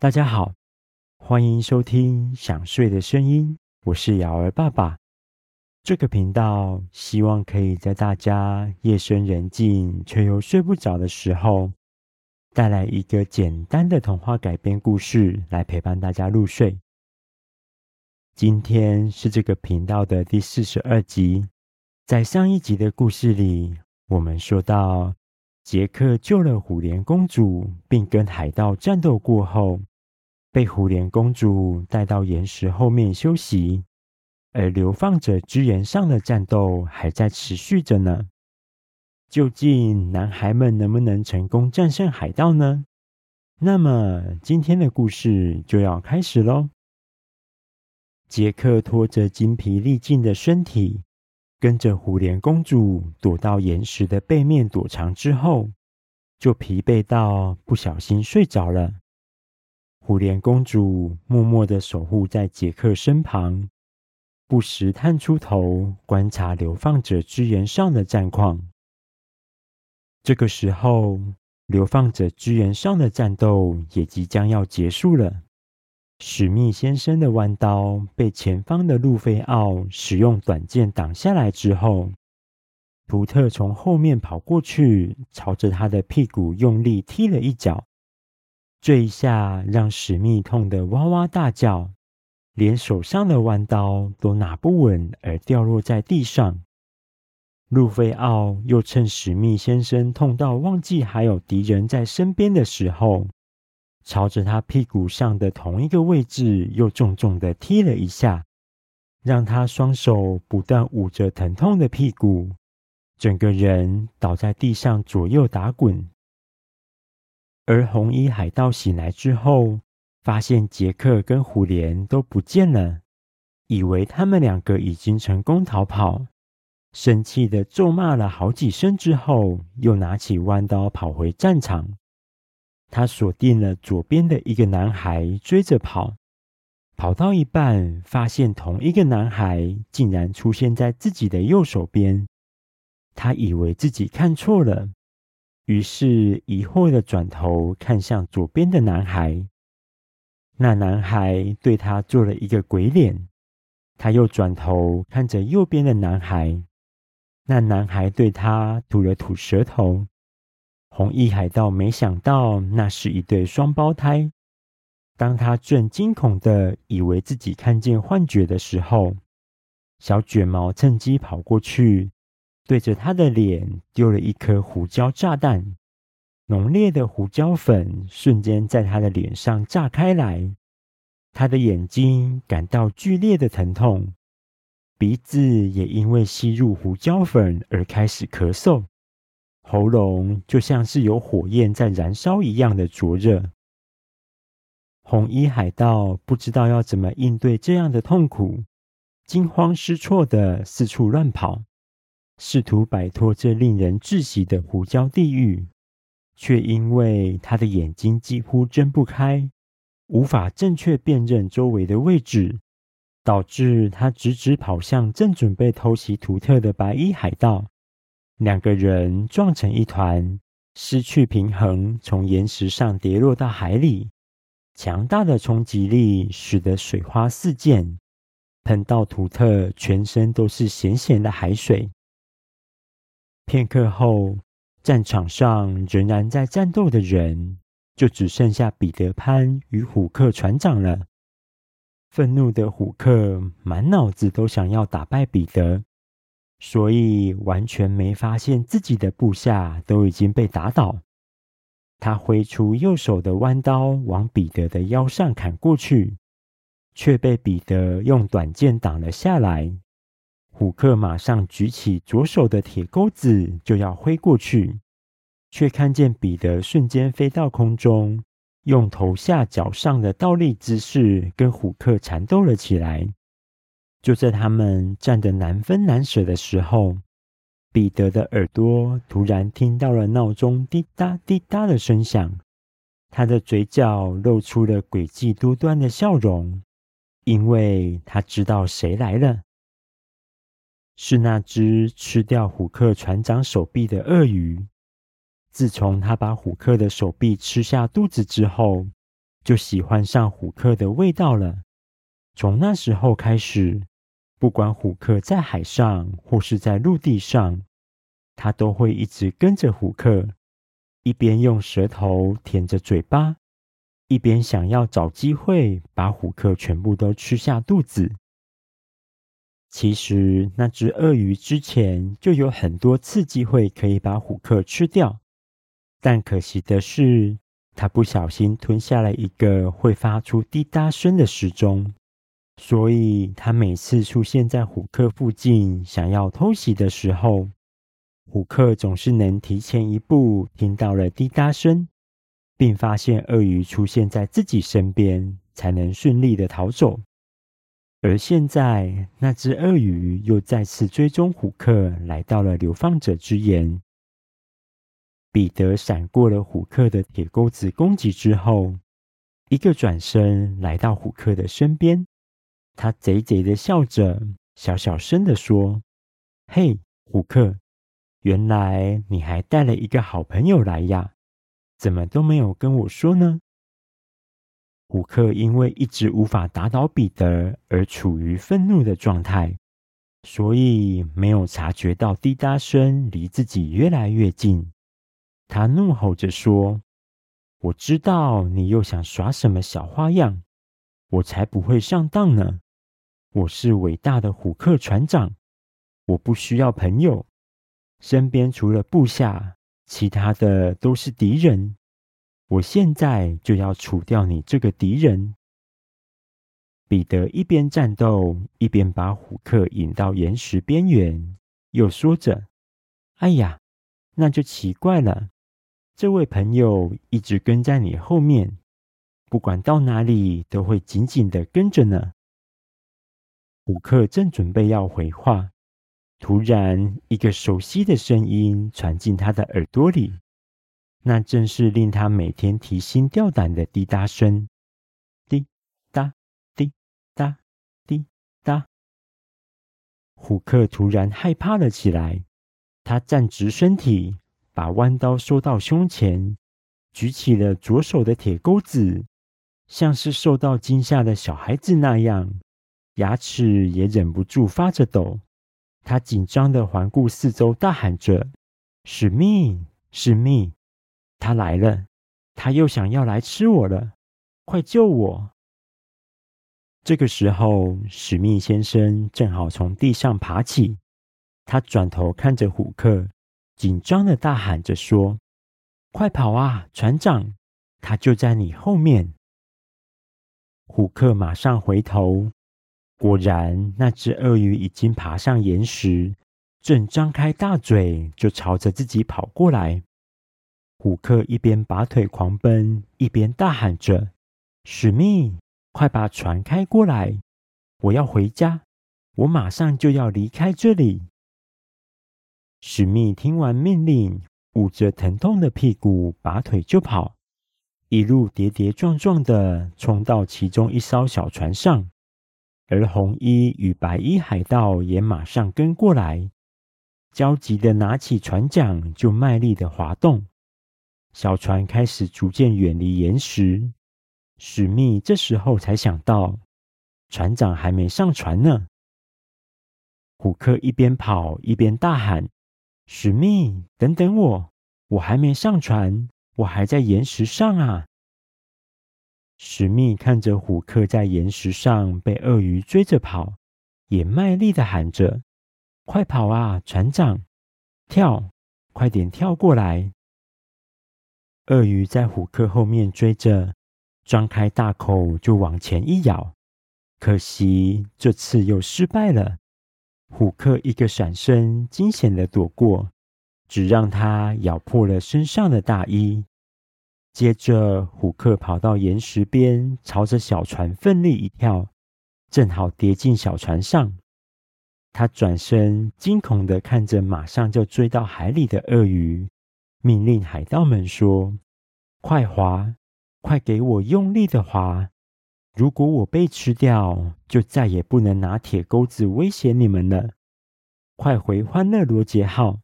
大家好，欢迎收听《想睡的声音》，我是瑶儿爸爸。这个频道希望可以在大家夜深人静却又睡不着的时候，带来一个简单的童话改编故事，来陪伴大家入睡。今天是这个频道的第四十二集。在上一集的故事里，我们说到，杰克救了虎莲公主，并跟海盗战斗过后，被虎莲公主带到岩石后面休息，而流放者之岩上的战斗还在持续着呢。究竟男孩们能不能成功战胜海盗呢？那么今天的故事就要开始喽。杰克拖着精疲力尽的身体，跟着虎莲公主躲到岩石的背面躲藏之后，就疲惫到不小心睡着了。虎莲公主默默的守护在杰克身旁，不时探出头观察流放者之岩上的战况。这个时候，流放者之岩上的战斗也即将要结束了。史密先生的弯刀被前方的路飞奥使用短剑挡下来之后，图特从后面跑过去，朝着他的屁股用力踢了一脚。这一下让史密痛得哇哇大叫，连手上的弯刀都拿不稳，而掉落在地上。路飞奥又趁史密先生痛到忘记还有敌人在身边的时候，朝着他屁股上的同一个位置又重重的踢了一下，让他双手不断捂着疼痛的屁股，整个人倒在地上左右打滚。而红衣海盗醒来之后，发现杰克跟虎莲都不见了，以为他们两个已经成功逃跑，生气的咒骂了好几声之后，又拿起弯刀跑回战场。他锁定了左边的一个男孩，追着跑，跑到一半，发现同一个男孩竟然出现在自己的右手边，他以为自己看错了。于是疑惑的转头看向左边的男孩，那男孩对他做了一个鬼脸。他又转头看着右边的男孩，那男孩对他吐了吐舌头。红衣海盗没想到那是一对双胞胎。当他正惊恐的以为自己看见幻觉的时候，小卷毛趁机跑过去。对着他的脸丢了一颗胡椒炸弹，浓烈的胡椒粉瞬间在他的脸上炸开来，他的眼睛感到剧烈的疼痛，鼻子也因为吸入胡椒粉而开始咳嗽，喉咙就像是有火焰在燃烧一样的灼热。红衣海盗不知道要怎么应对这样的痛苦，惊慌失措的四处乱跑。试图摆脱这令人窒息的胡椒地狱，却因为他的眼睛几乎睁不开，无法正确辨认周围的位置，导致他直直跑向正准备偷袭图特的白衣海盗。两个人撞成一团，失去平衡，从岩石上跌落到海里。强大的冲击力使得水花四溅，喷到图特全身都是咸咸的海水。片刻后，战场上仍然在战斗的人，就只剩下彼得潘与虎克船长了。愤怒的虎克满脑子都想要打败彼得，所以完全没发现自己的部下都已经被打倒。他挥出右手的弯刀往彼得的腰上砍过去，却被彼得用短剑挡了下来。虎克马上举起左手的铁钩子，就要挥过去，却看见彼得瞬间飞到空中，用头下脚上的倒立姿势跟虎克缠斗了起来。就在他们战得难分难舍的时候，彼得的耳朵突然听到了闹钟滴答滴答的声响，他的嘴角露出了诡计多端的笑容，因为他知道谁来了。是那只吃掉虎克船长手臂的鳄鱼。自从他把虎克的手臂吃下肚子之后，就喜欢上虎克的味道了。从那时候开始，不管虎克在海上或是在陆地上，他都会一直跟着虎克，一边用舌头舔着嘴巴，一边想要找机会把虎克全部都吃下肚子。其实，那只鳄鱼之前就有很多次机会可以把虎克吃掉，但可惜的是，它不小心吞下了一个会发出滴答声的时钟。所以，它每次出现在虎克附近，想要偷袭的时候，虎克总是能提前一步听到了滴答声，并发现鳄鱼出现在自己身边，才能顺利的逃走。而现在，那只鳄鱼又再次追踪虎克，来到了流放者之岩。彼得闪过了虎克的铁钩子攻击之后，一个转身来到虎克的身边。他贼贼的笑着，小小声的说：“嘿，虎克，原来你还带了一个好朋友来呀？怎么都没有跟我说呢？”虎克因为一直无法打倒彼得而处于愤怒的状态，所以没有察觉到滴答声离自己越来越近。他怒吼着说：“我知道你又想耍什么小花样，我才不会上当呢！我是伟大的虎克船长，我不需要朋友，身边除了部下，其他的都是敌人。”我现在就要除掉你这个敌人！彼得一边战斗，一边把虎克引到岩石边缘，又说着：“哎呀，那就奇怪了，这位朋友一直跟在你后面，不管到哪里都会紧紧的跟着呢。”虎克正准备要回话，突然一个熟悉的声音传进他的耳朵里。那正是令他每天提心吊胆的滴答声，滴答滴答滴答。虎克突然害怕了起来，他站直身体，把弯刀收到胸前，举起了左手的铁钩子，像是受到惊吓的小孩子那样，牙齿也忍不住发着抖。他紧张地环顾四周，大喊着：“史密，史密！”他来了，他又想要来吃我了，快救我！这个时候，史密先生正好从地上爬起，他转头看着虎克，紧张的大喊着说：“快跑啊，船长，他就在你后面！”虎克马上回头，果然，那只鳄鱼已经爬上岩石，正张开大嘴，就朝着自己跑过来。虎克一边拔腿狂奔，一边大喊着：“史密，快把船开过来！我要回家，我马上就要离开这里。”史密听完命令，捂着疼痛的屁股，拔腿就跑，一路跌跌撞撞的冲到其中一艘小船上，而红衣与白衣海盗也马上跟过来，焦急的拿起船桨就卖力的划动。小船开始逐渐远离岩石，史密这时候才想到，船长还没上船呢。虎克一边跑一边大喊：“史密，等等我，我还没上船，我还在岩石上啊！”史密看着虎克在岩石上被鳄鱼追着跑，也卖力的喊着：“快跑啊，船长！跳，快点跳过来！”鳄鱼在虎克后面追着，张开大口就往前一咬，可惜这次又失败了。虎克一个闪身，惊险的躲过，只让他咬破了身上的大衣。接着，虎克跑到岩石边，朝着小船奋力一跳，正好跌进小船上。他转身，惊恐的看着马上就追到海里的鳄鱼。命令海盗们说：“快划，快给我用力的划！如果我被吃掉，就再也不能拿铁钩子威胁你们了。快回欢乐罗杰号！”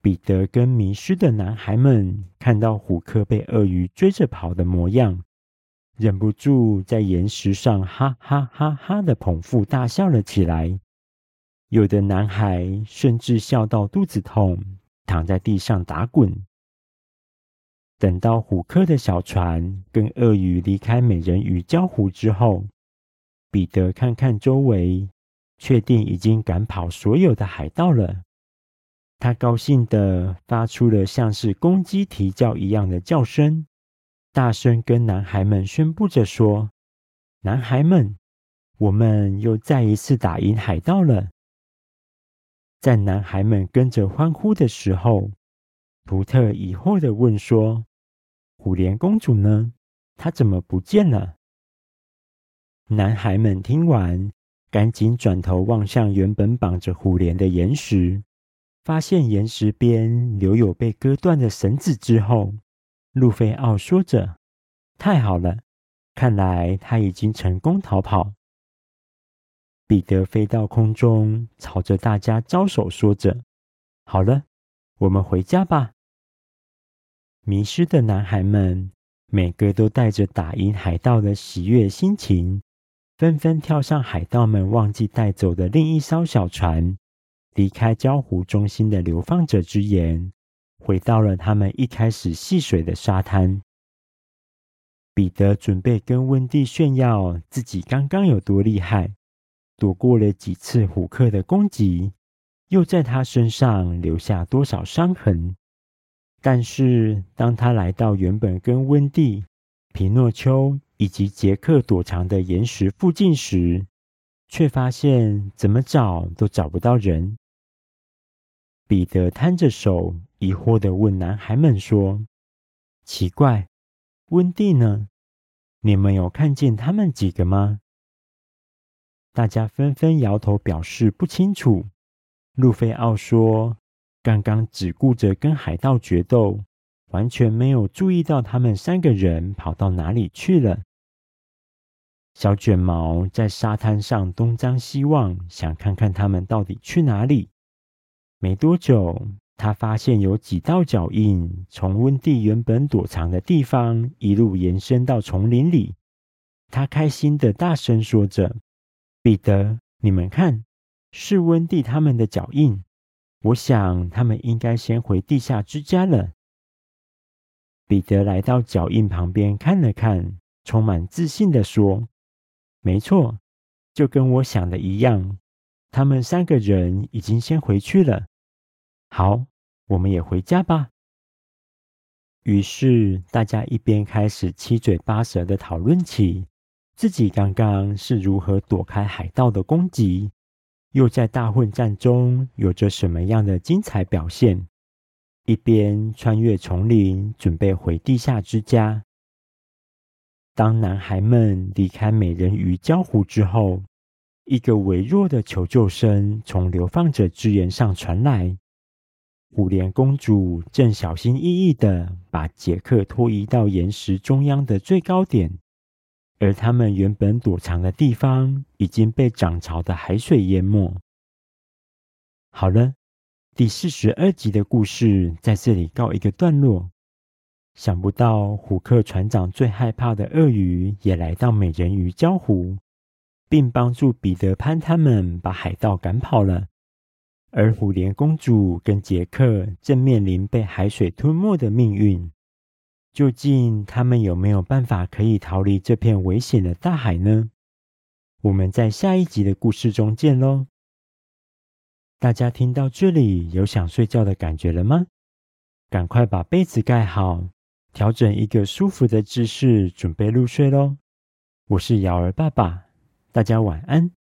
彼得跟迷失的男孩们看到虎克被鳄鱼追着跑的模样，忍不住在岩石上哈哈哈哈的捧腹大笑了起来。有的男孩甚至笑到肚子痛，躺在地上打滚。等到虎克的小船跟鳄鱼离开美人鱼礁湖之后，彼得看看周围，确定已经赶跑所有的海盗了。他高兴地发出了像是公鸡啼叫一样的叫声，大声跟男孩们宣布着说：“男孩们，我们又再一次打赢海盗了！”在男孩们跟着欢呼的时候，图特疑惑地问说：“虎莲公主呢？她怎么不见了？”男孩们听完，赶紧转头望向原本绑着虎莲的岩石。发现岩石边留有被割断的绳子之后，路飞奥说着：“太好了，看来他已经成功逃跑。”彼得飞到空中，朝着大家招手，说着：“好了，我们回家吧。”迷失的男孩们每个都带着打赢海盗的喜悦心情，纷纷跳上海盗们忘记带走的另一艘小船。离开礁湖中心的流放者之眼，回到了他们一开始戏水的沙滩。彼得准备跟温蒂炫耀自己刚刚有多厉害，躲过了几次虎克的攻击，又在他身上留下多少伤痕。但是，当他来到原本跟温蒂、皮诺丘以及杰克躲藏的岩石附近时，却发现怎么找都找不到人。彼得摊着手，疑惑的问男孩们说：“奇怪，温蒂呢？你们有看见他们几个吗？”大家纷纷摇头，表示不清楚。路飞奥说：“刚刚只顾着跟海盗决斗，完全没有注意到他们三个人跑到哪里去了。”小卷毛在沙滩上东张西望，想看看他们到底去哪里。没多久，他发现有几道脚印从温蒂原本躲藏的地方一路延伸到丛林里。他开心地大声说着：“彼得，你们看，是温蒂他们的脚印。我想他们应该先回地下之家了。”彼得来到脚印旁边看了看，充满自信地说：“没错，就跟我想的一样。”他们三个人已经先回去了。好，我们也回家吧。于是大家一边开始七嘴八舌的讨论起自己刚刚是如何躲开海盗的攻击，又在大混战中有着什么样的精彩表现，一边穿越丛林准备回地下之家。当男孩们离开美人鱼礁湖之后，一个微弱的求救声从流放者之眼上传来。虎莲公主正小心翼翼地把杰克拖移到岩石中央的最高点，而他们原本躲藏的地方已经被涨潮的海水淹没。好了，第四十二集的故事在这里告一个段落。想不到虎克船长最害怕的鳄鱼也来到美人鱼礁湖。并帮助彼得潘他们把海盗赶跑了，而虎莲公主跟杰克正面临被海水吞没的命运。究竟他们有没有办法可以逃离这片危险的大海呢？我们在下一集的故事中见喽！大家听到这里有想睡觉的感觉了吗？赶快把被子盖好，调整一个舒服的姿势，准备入睡喽！我是瑶儿爸爸。大家晚安。